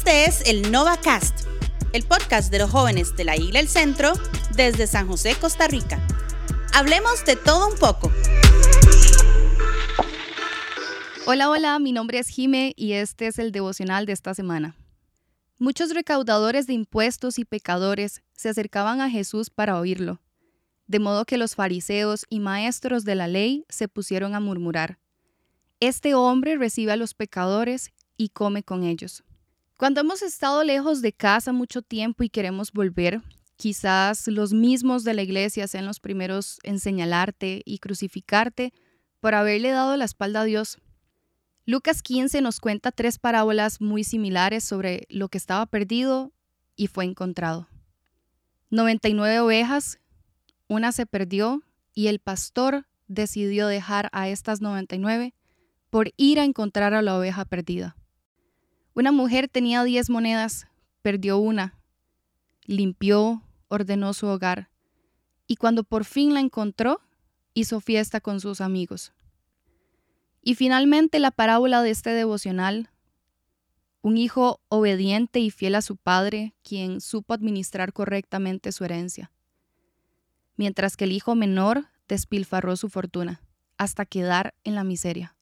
Este es el NovaCast, el podcast de los jóvenes de la Isla El Centro desde San José, Costa Rica. Hablemos de todo un poco. Hola, hola, mi nombre es Jime y este es el devocional de esta semana. Muchos recaudadores de impuestos y pecadores se acercaban a Jesús para oírlo, de modo que los fariseos y maestros de la ley se pusieron a murmurar. Este hombre recibe a los pecadores y come con ellos. Cuando hemos estado lejos de casa mucho tiempo y queremos volver, quizás los mismos de la iglesia sean los primeros en señalarte y crucificarte por haberle dado la espalda a Dios. Lucas 15 nos cuenta tres parábolas muy similares sobre lo que estaba perdido y fue encontrado. 99 ovejas, una se perdió y el pastor decidió dejar a estas 99 por ir a encontrar a la oveja perdida. Una mujer tenía diez monedas, perdió una, limpió, ordenó su hogar, y cuando por fin la encontró, hizo fiesta con sus amigos. Y finalmente la parábola de este devocional, un hijo obediente y fiel a su padre, quien supo administrar correctamente su herencia, mientras que el hijo menor despilfarró su fortuna hasta quedar en la miseria.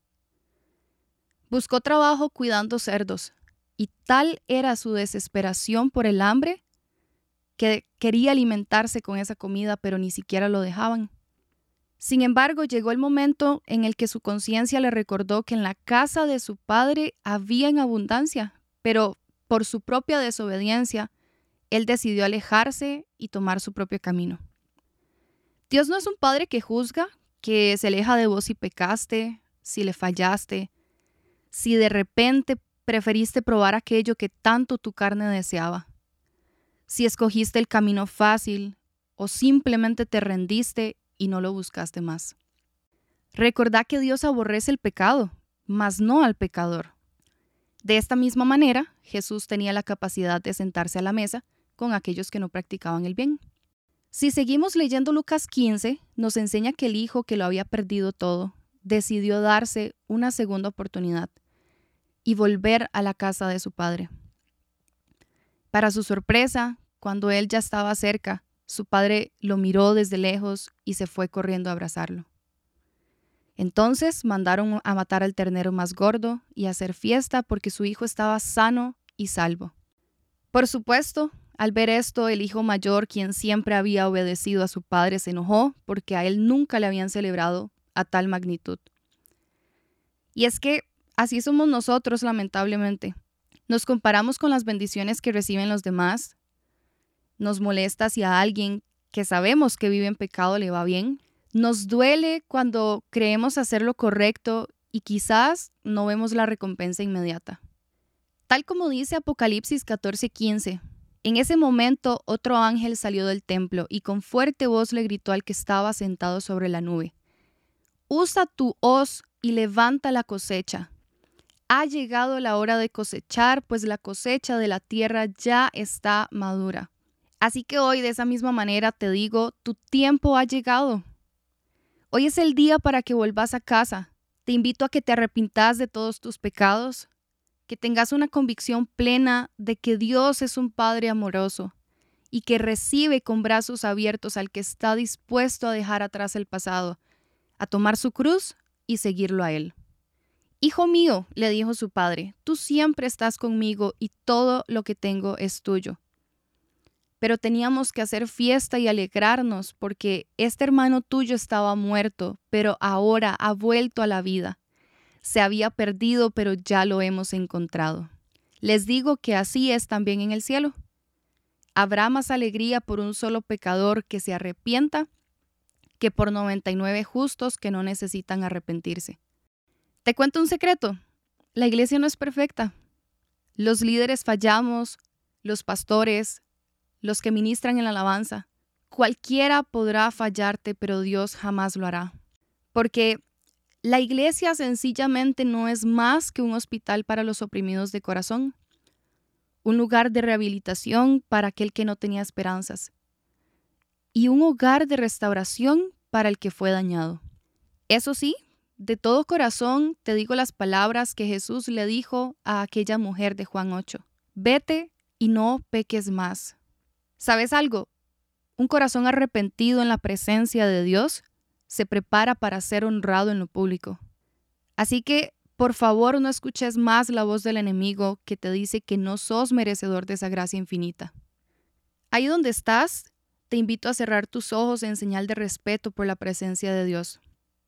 Buscó trabajo cuidando cerdos, y tal era su desesperación por el hambre que quería alimentarse con esa comida, pero ni siquiera lo dejaban. Sin embargo, llegó el momento en el que su conciencia le recordó que en la casa de su padre había en abundancia, pero por su propia desobediencia, él decidió alejarse y tomar su propio camino. Dios no es un padre que juzga, que se aleja de vos si pecaste, si le fallaste, si de repente preferiste probar aquello que tanto tu carne deseaba. Si escogiste el camino fácil o simplemente te rendiste y no lo buscaste más. Recordá que Dios aborrece el pecado, mas no al pecador. De esta misma manera, Jesús tenía la capacidad de sentarse a la mesa con aquellos que no practicaban el bien. Si seguimos leyendo Lucas 15, nos enseña que el hijo que lo había perdido todo decidió darse una segunda oportunidad y volver a la casa de su padre. Para su sorpresa, cuando él ya estaba cerca, su padre lo miró desde lejos y se fue corriendo a abrazarlo. Entonces mandaron a matar al ternero más gordo y a hacer fiesta porque su hijo estaba sano y salvo. Por supuesto, al ver esto, el hijo mayor, quien siempre había obedecido a su padre, se enojó porque a él nunca le habían celebrado a tal magnitud. Y es que Así somos nosotros, lamentablemente. Nos comparamos con las bendiciones que reciben los demás. Nos molesta si a alguien que sabemos que vive en pecado le va bien. Nos duele cuando creemos hacer lo correcto y quizás no vemos la recompensa inmediata. Tal como dice Apocalipsis 14:15, en ese momento otro ángel salió del templo y con fuerte voz le gritó al que estaba sentado sobre la nube, Usa tu hoz y levanta la cosecha, ha llegado la hora de cosechar, pues la cosecha de la tierra ya está madura. Así que hoy de esa misma manera te digo, tu tiempo ha llegado. Hoy es el día para que vuelvas a casa. Te invito a que te arrepintas de todos tus pecados, que tengas una convicción plena de que Dios es un Padre amoroso y que recibe con brazos abiertos al que está dispuesto a dejar atrás el pasado, a tomar su cruz y seguirlo a Él. Hijo mío, le dijo su padre, tú siempre estás conmigo y todo lo que tengo es tuyo. Pero teníamos que hacer fiesta y alegrarnos porque este hermano tuyo estaba muerto, pero ahora ha vuelto a la vida. Se había perdido, pero ya lo hemos encontrado. Les digo que así es también en el cielo. Habrá más alegría por un solo pecador que se arrepienta que por 99 justos que no necesitan arrepentirse. Te cuento un secreto. La iglesia no es perfecta. Los líderes fallamos, los pastores, los que ministran en la alabanza. Cualquiera podrá fallarte, pero Dios jamás lo hará. Porque la iglesia sencillamente no es más que un hospital para los oprimidos de corazón, un lugar de rehabilitación para aquel que no tenía esperanzas y un hogar de restauración para el que fue dañado. Eso sí, de todo corazón te digo las palabras que Jesús le dijo a aquella mujer de Juan 8. Vete y no peques más. ¿Sabes algo? Un corazón arrepentido en la presencia de Dios se prepara para ser honrado en lo público. Así que, por favor, no escuches más la voz del enemigo que te dice que no sos merecedor de esa gracia infinita. Ahí donde estás, te invito a cerrar tus ojos en señal de respeto por la presencia de Dios.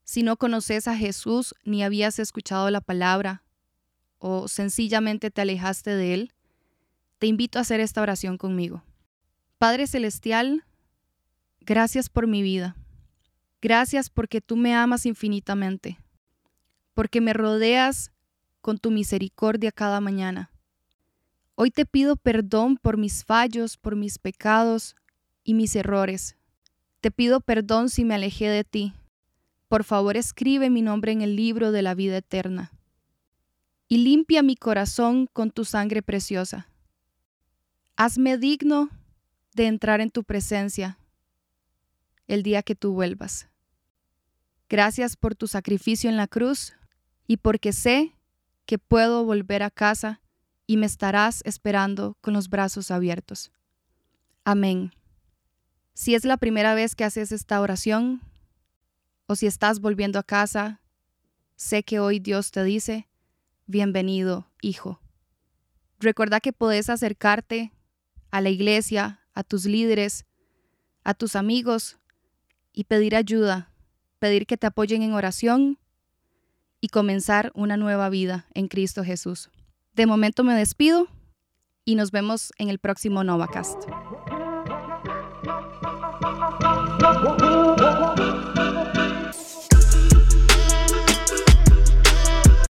Si no conoces a Jesús ni habías escuchado la palabra o sencillamente te alejaste de Él, te invito a hacer esta oración conmigo. Padre Celestial, gracias por mi vida. Gracias porque tú me amas infinitamente, porque me rodeas con tu misericordia cada mañana. Hoy te pido perdón por mis fallos, por mis pecados y mis errores. Te pido perdón si me alejé de ti. Por favor, escribe mi nombre en el libro de la vida eterna. Y limpia mi corazón con tu sangre preciosa. Hazme digno de entrar en tu presencia el día que tú vuelvas. Gracias por tu sacrificio en la cruz y porque sé que puedo volver a casa y me estarás esperando con los brazos abiertos. Amén. Si es la primera vez que haces esta oración o si estás volviendo a casa, sé que hoy Dios te dice, bienvenido, hijo. Recuerda que puedes acercarte a la iglesia, a tus líderes, a tus amigos y pedir ayuda, pedir que te apoyen en oración y comenzar una nueva vida en Cristo Jesús. De momento me despido y nos vemos en el próximo Novacast.